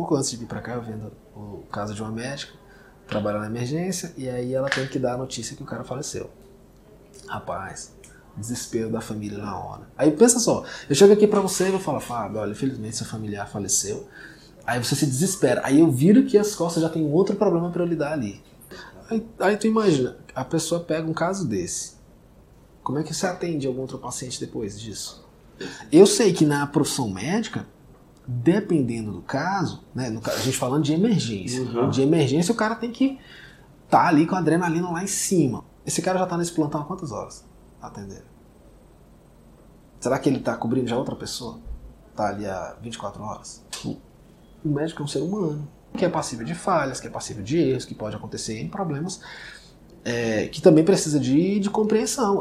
pouco antes de vir para cá, eu vendo o caso de uma médica, trabalha na emergência, e aí ela tem que dar a notícia que o cara faleceu. Rapaz, desespero da família na hora. Aí pensa só, eu chego aqui para você e vou falar, Fábio, olha, infelizmente seu familiar faleceu. Aí você se desespera. Aí eu viro que as costas já tem outro problema para lidar ali. Aí, aí tu imagina, a pessoa pega um caso desse. Como é que você atende algum outro paciente depois disso? Eu sei que na profissão médica, dependendo do caso, né, no, a gente falando de emergência. Uhum. De emergência, o cara tem que estar tá ali com a adrenalina lá em cima. Esse cara já está nesse plantão há quantas horas? Atendendo. Será que ele está cobrindo já outra pessoa? Está ali há 24 horas? O médico é um ser humano, que é passível de falhas, que é passível de erros, que pode acontecer em problemas, é, que também precisa de, de compreensão.